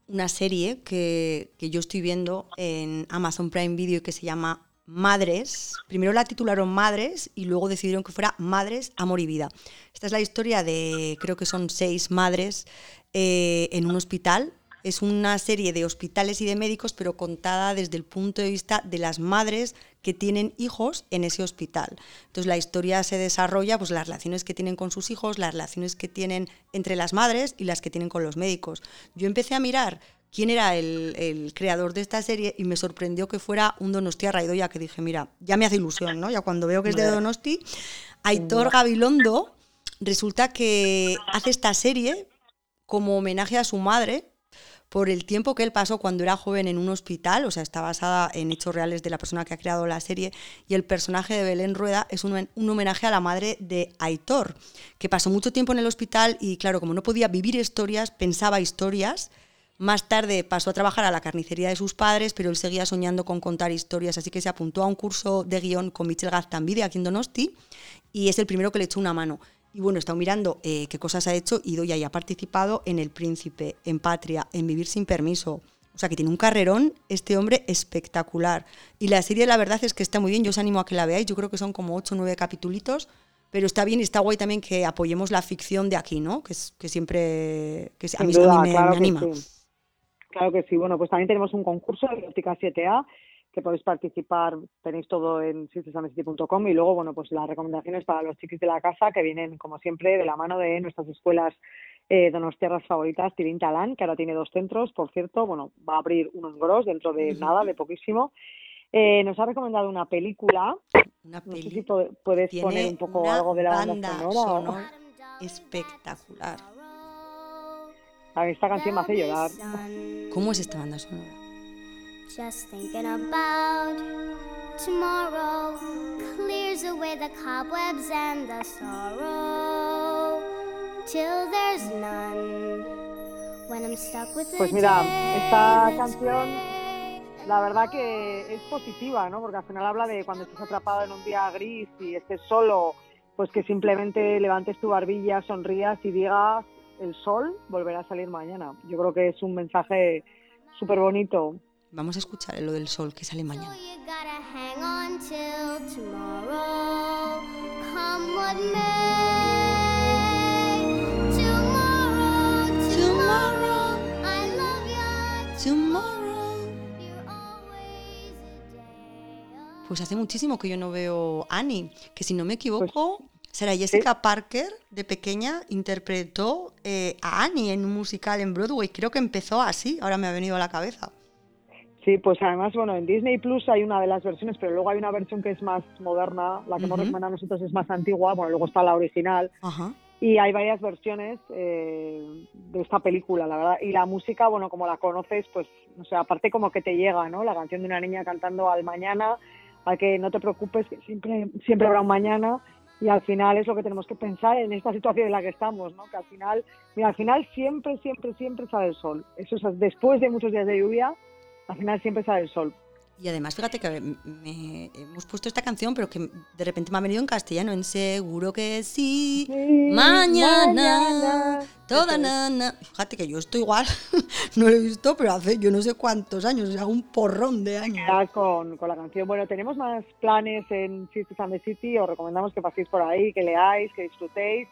Una serie que, que yo estoy viendo en Amazon Prime Video que se llama Madres. Primero la titularon Madres y luego decidieron que fuera Madres, Amor y Vida. Esta es la historia de, creo que son seis madres eh, en un hospital es una serie de hospitales y de médicos, pero contada desde el punto de vista de las madres que tienen hijos en ese hospital. Entonces la historia se desarrolla, pues las relaciones que tienen con sus hijos, las relaciones que tienen entre las madres y las que tienen con los médicos. Yo empecé a mirar quién era el, creador de esta serie y me sorprendió que fuera un Donostia Raidoya, que dije, mira, ya me hace ilusión, ¿no? Ya cuando veo que es de Donosti, Aitor Gabilondo resulta que hace esta serie como homenaje a su madre, por el tiempo que él pasó cuando era joven en un hospital, o sea, está basada en hechos reales de la persona que ha creado la serie, y el personaje de Belén Rueda es un, homenaje a la madre de Aitor, que pasó mucho tiempo en el hospital y claro, como no podía vivir historias, pensaba historias. Más tarde pasó a trabajar a la carnicería de sus padres, pero él seguía soñando con contar historias, así que se apuntó a un curso de guion con Michel Gaztambide aquí en Donosti y es el primero que le echó una mano. Y bueno, he estado mirando eh, qué cosas ha hecho y Doya ya ha participado en El Príncipe, en Patria, en Vivir sin Permiso. O sea que tiene un carrerón este hombre espectacular. Y la serie la verdad es que está muy bien, yo os animo a que la veáis, yo creo que son como 8 o 9 capitulitos, pero está bien y está guay también que apoyemos la ficción de aquí, ¿no? Que, es, que siempre que a mí, me, anima. Claro que sí. Bueno, pues también tenemos un concurso de óptica 7A que podéis participar, tenéis todo en sistesamesity.com y luego, bueno, pues las recomendaciones para los chiquis de la casa que vienen, como siempre, de la mano de nuestras escuelas eh, donostiarras favoritas, Tirín Talán, que ahora tiene dos centros, por cierto, bueno, va a abrir uno en Gros dentro de nada, de poquísimo. Eh, nos ha recomendado una película. Una no sé si puedes poner un poco algo de la banda, sonora. espectacular. A esta canción me hace llorar. ¿Cómo es esta banda sonora? Just thinking about tomorrow clears away the cobwebs and the sorrow till there's none. When I'm stuck with pues mira, esta canción la verdad que es positiva, ¿no? Porque al final habla de cuando estés atrapado en un día gris y estés solo, pues que simplemente levantes tu barbilla, sonrías y digas el sol volverá a salir mañana. Yo creo que es un mensaje súper bonito. Vamos a escuchar lo del sol que sale mañana. Pues hace muchísimo que yo no veo Annie, que si no me equivoco, pues Será Jessica Parker, de pequeña, interpretó eh, a Annie en un musical en Broadway. Creo que empezó así, ahora me ha venido a la cabeza. Sí, pues además, bueno, en Disney Plus hay una de las versiones, pero luego hay una versión que es más moderna, la que hemos recomendado nosotros es más antigua, bueno, luego está la original. Y hay varias versiones eh, de esta película, la verdad. Y la música, bueno, como la conoces, pues, o sea, aparte como que te llega, ¿no? La canción de una niña cantando al mañana, a que no te preocupes, que siempre, siempre habrá un mañana y al final es lo que tenemos que pensar en esta situación en la que estamos, ¿no? Que al final, mira, al final siempre, siempre, siempre sale el sol. Eso es después de muchos días de lluvia, al final siempre sale el sol. Y además, fíjate que hemos puesto esta canción, pero que de repente me ha venido en castellano, en seguro que sí, mañana, toda nana. Fíjate que yo estoy igual, (laughs) no lo he visto, pero hace yo no sé cuántos años, hago un porrón de años. con, con la canción. Bueno, tenemos más planes en Cities and the City, os recomendamos que paséis por ahí, que leáis, que disfrutéis.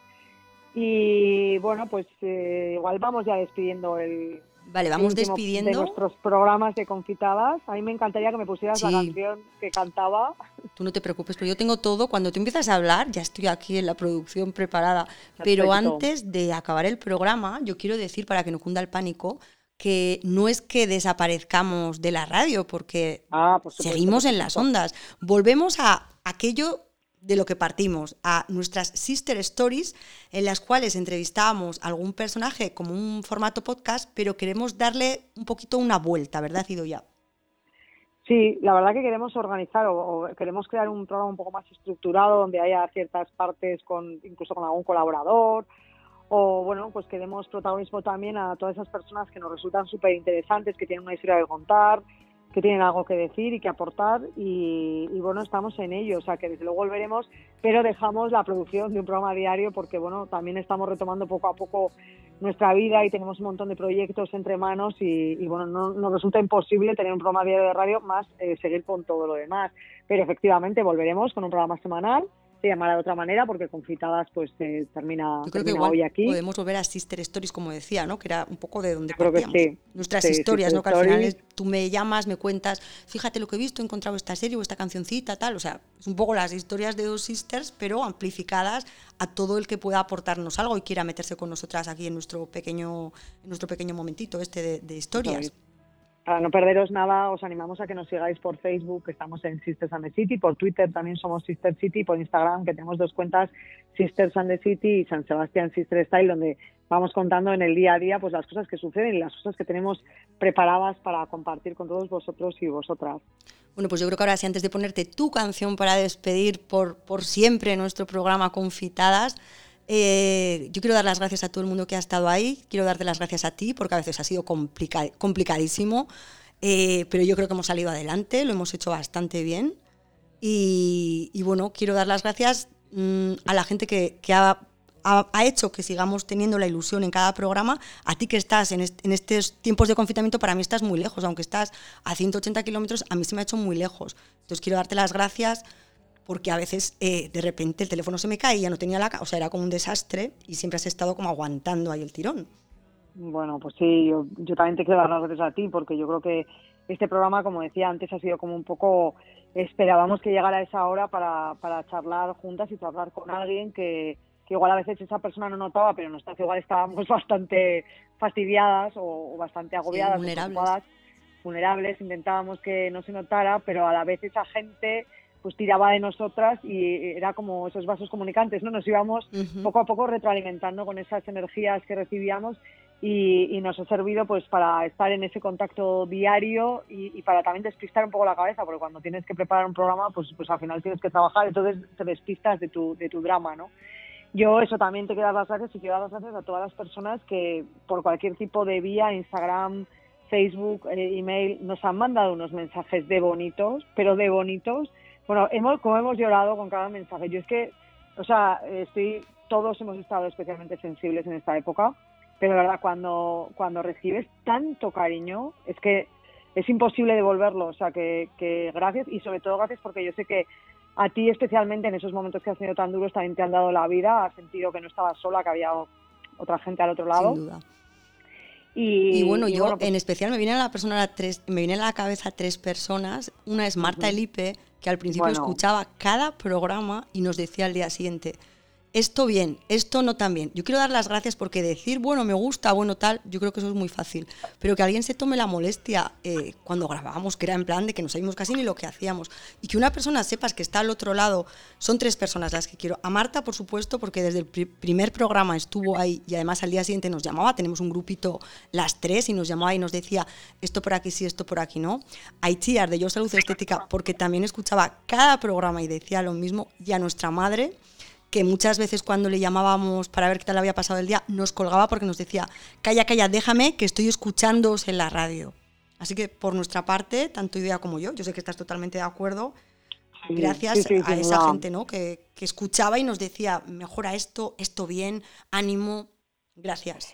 Y bueno, pues eh, igual vamos ya despidiendo el, Vale, vamos despidiendo. De nuestros programas de confitadas. A mí me encantaría que me pusieras la canción que cantaba. Tú no te preocupes, pero yo tengo todo. Cuando tú empiezas a hablar, ya estoy aquí en la producción preparada. Pero antes de acabar el programa, yo quiero decir, para que no cunda el pánico, que no es que desaparezcamos de la radio, porque ah, seguimos en las ondas. Volvemos a aquello de lo que partimos, a nuestras sister stories, en las cuales entrevistábamos a algún personaje como un formato podcast, pero queremos darle un poquito una vuelta, ¿verdad, ya Sí, la verdad que queremos organizar o, queremos crear un programa un poco más estructurado donde haya ciertas partes con incluso con algún colaborador o bueno, pues queremos protagonismo también a todas esas personas que nos resultan súper interesantes, que tienen una historia que contar, que tienen algo que decir y que aportar y, bueno, estamos en ello, o sea que desde luego volveremos, pero dejamos la producción de un programa diario porque bueno, también estamos retomando poco a poco nuestra vida y tenemos un montón de proyectos entre manos y, bueno, no, nos resulta imposible tener un programa diario de radio más eh, seguir con todo lo demás, pero efectivamente volveremos con un programa semanal se llamará de otra manera porque Confitadas pues eh, termina, Yo creo que hoy aquí. Podemos volver a Sister Stories como decía, ¿no? Que era un poco de donde creo partíamos. Nuestras historias, ¿no? Que al final tú me llamas, me cuentas, fíjate lo que he visto, he encontrado esta serie o esta cancioncita, tal, o sea, es un poco las historias de dos sisters, pero amplificadas a todo el que pueda aportarnos algo y quiera meterse con nosotras aquí en nuestro pequeño en nuestro pequeño momentito este de, de historias. Para no perderos nada, os animamos a que nos sigáis por Facebook, que estamos en Sisters and the City, por Twitter también somos Sister City, por Instagram, que tenemos dos cuentas, Sisters and the City y San Sebastián Sister Style, donde vamos contando en el día a día pues las cosas que suceden y las cosas que tenemos preparadas para compartir con todos vosotros y vosotras. Bueno, pues yo creo que ahora sí, antes de ponerte tu canción para despedir por, por siempre nuestro programa Confitadas, eh, yo quiero dar las gracias a todo el mundo que ha estado ahí, quiero darte las gracias a ti, porque a veces ha sido complicadísimo, eh, pero yo creo que hemos salido adelante, lo hemos hecho bastante bien. Y, bueno, quiero dar las gracias mm, a la gente que, ha, hecho que sigamos teniendo la ilusión en cada programa. A ti que estás en, en estos tiempos de confinamiento, para mí estás muy lejos, aunque estás a 180 kilómetros, a mí se me ha hecho muy lejos. Entonces quiero darte las gracias porque a veces eh, de repente el teléfono se me caía, no tenía la... O sea, era como un desastre y siempre has estado como aguantando ahí el tirón. Bueno, pues sí, yo, yo también te quiero dar las gracias a ti porque yo creo que este programa, como decía antes, ha sido como un poco, esperábamos que llegara esa hora para, para charlar juntas y charlar con alguien que, que igual a veces esa persona no notaba, pero nosotras igual estábamos (laughs) bastante fastidiadas o, bastante agobiadas, vulnerables. vulnerables, intentábamos que no se notara, pero a la vez esa gente pues tiraba de nosotras y era como esos vasos comunicantes, ¿no? Nos íbamos poco a poco retroalimentando con esas energías que recibíamos y, nos ha servido pues para estar en ese contacto diario y, para también despistar un poco la cabeza, porque cuando tienes que preparar un programa, pues, pues al final tienes que trabajar, entonces te despistas de tu, de tu drama, ¿no? Yo eso también te quiero dar las gracias y quiero dar las gracias a todas las personas que por cualquier tipo de vía, Instagram, Facebook, eh, email, nos han mandado unos mensajes de bonitos, pero de bonitos. Bueno, hemos, como hemos llorado con cada mensaje. Yo es que, o sea, estoy, todos hemos estado especialmente sensibles en esta época pero verdad cuando cuando recibes tanto cariño es que es imposible devolverlo. O sea que, que, gracias y sobre todo gracias porque yo sé que a ti especialmente en esos momentos que has tenido tan duros también te han dado la vida has sentido que no estabas sola que había otra gente al otro lado. sin duda y, bueno, yo pues en especial me viene a la persona tres, me viene a la cabeza tres personas. Una es Marta Elipe, que al principio escuchaba cada programa y nos decía al día siguiente, esto bien, esto no tan bien. Yo quiero dar las gracias porque decir, bueno, me gusta, bueno, tal, yo creo que eso es muy fácil. Pero que alguien se tome la molestia eh, cuando grabábamos, que era en plan de que no sabíamos casi ni lo que hacíamos. Y que una persona sepas que está al otro lado, son tres personas las que quiero. A Marta, por supuesto, porque desde el primer programa estuvo ahí y además al día siguiente nos llamaba. Tenemos un grupito las tres y nos llamaba y nos decía, esto por aquí sí, esto por aquí no. A Itziar de Yo Salud Estética, porque también escuchaba cada programa y decía lo mismo. Y a nuestra madre que muchas veces cuando le llamábamos para ver qué tal había pasado el día, nos colgaba porque nos decía, calla, calla, déjame que estoy escuchándoos en la radio. Así que por nuestra parte, tanto Idea como yo, yo sé que estás totalmente de acuerdo, gracias a esa gente ¿no? Que, que, escuchaba y nos decía, mejora esto, esto bien, ánimo, gracias.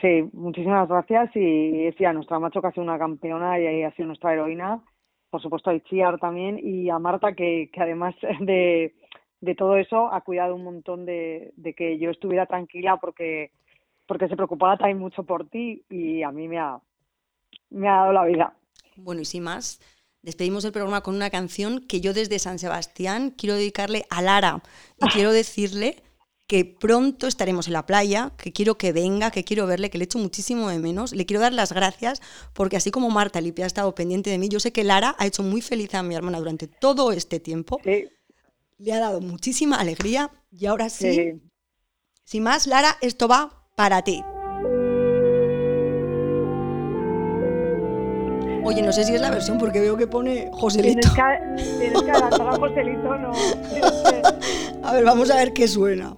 Sí, muchísimas gracias y sí, a nuestra macho que ha sido una campeona y ha sido nuestra heroína, por supuesto a Ichiar también y a Marta que, que además (laughs) de de todo eso ha cuidado un montón de, que yo estuviera tranquila porque, porque se preocupaba también mucho por ti y a mí me ha, me ha dado la vida. Bueno, y sin más, despedimos el programa con una canción que yo desde San Sebastián quiero dedicarle a Lara y (laughs) quiero decirle que pronto estaremos en la playa, que quiero que venga, que quiero verle, que le echo muchísimo de menos. Le quiero dar las gracias porque así como Marta Lipia ha estado pendiente de mí, yo sé que Lara ha hecho muy feliz a mi hermana durante todo este tiempo. Sí le ha dado muchísima alegría y ahora sí, sin más, Lara, esto va para ti. Oye, no sé si es la versión porque veo que pone Joselito. Tienes que, a (laughs) Joselito, no. A ver, vamos a ver qué suena.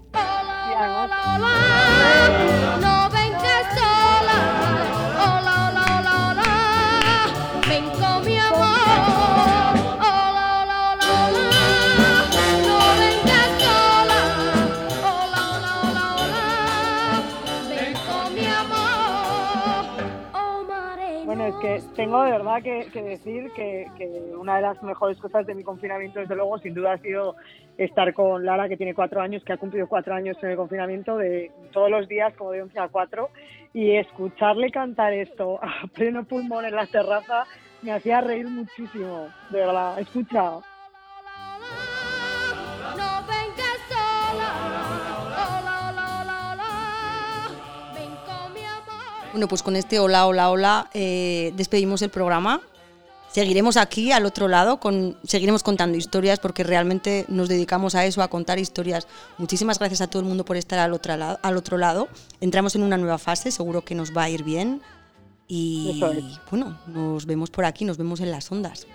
Tengo de verdad que, decir que, una de las mejores cosas de mi confinamiento, desde luego, sin duda ha sido estar con Lara, que tiene cuatro años, que ha cumplido cuatro años en el confinamiento, de todos los días, como de 11 a 4, y escucharle cantar esto a (laughs) pleno pulmón en la terraza me hacía reír muchísimo, de verdad. Escucha. Bueno, pues con este hola, hola, hola eh, despedimos el programa. Seguiremos aquí al otro lado, con, seguiremos contando historias porque realmente nos dedicamos a eso, a contar historias. Muchísimas gracias a todo el mundo por estar al otro lado. Al otro lado. Entramos en una nueva fase, seguro que nos va a ir bien. Y bueno, nos vemos por aquí, nos vemos en las ondas.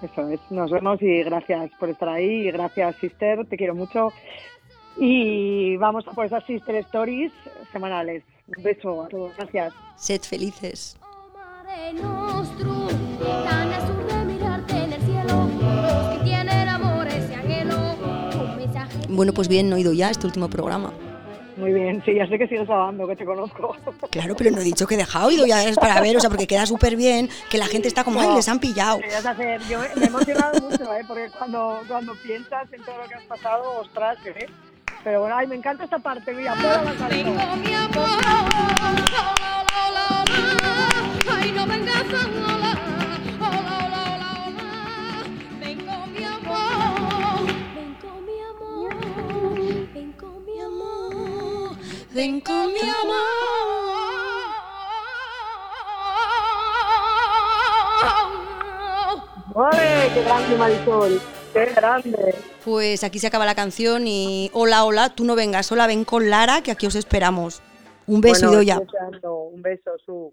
Eso es, nos vemos y gracias por estar ahí. Y gracias, Sister, te quiero mucho. Y vamos a por esas Sister Stories semanales. Un beso a todos, gracias. Sed felices. Bueno, pues bien, no he oído ya este último programa. Muy bien, sí, ya sé que sigues grabando, que te conozco. Claro, pero no he dicho que he dejado y ya es para ver, o sea, porque queda súper bien, que la gente está como, ay, les han pillado. Hacer, yo me he emocionado mucho, ¿eh? porque cuando, cuando piensas en todo lo que has pasado, ostras, ¿eh? Pero bueno, ay, me encanta esta parte, mira, toda la canción. mi amor, ay, no vengas ven con mi amor. ¡Ole! ¡Qué grande, Marisol! ¡Qué grande! Pues aquí se acaba la canción y hola, hola, tú no vengas, hola, ven con Lara, que aquí os esperamos. Un beso bueno, y ya. Un beso, Su.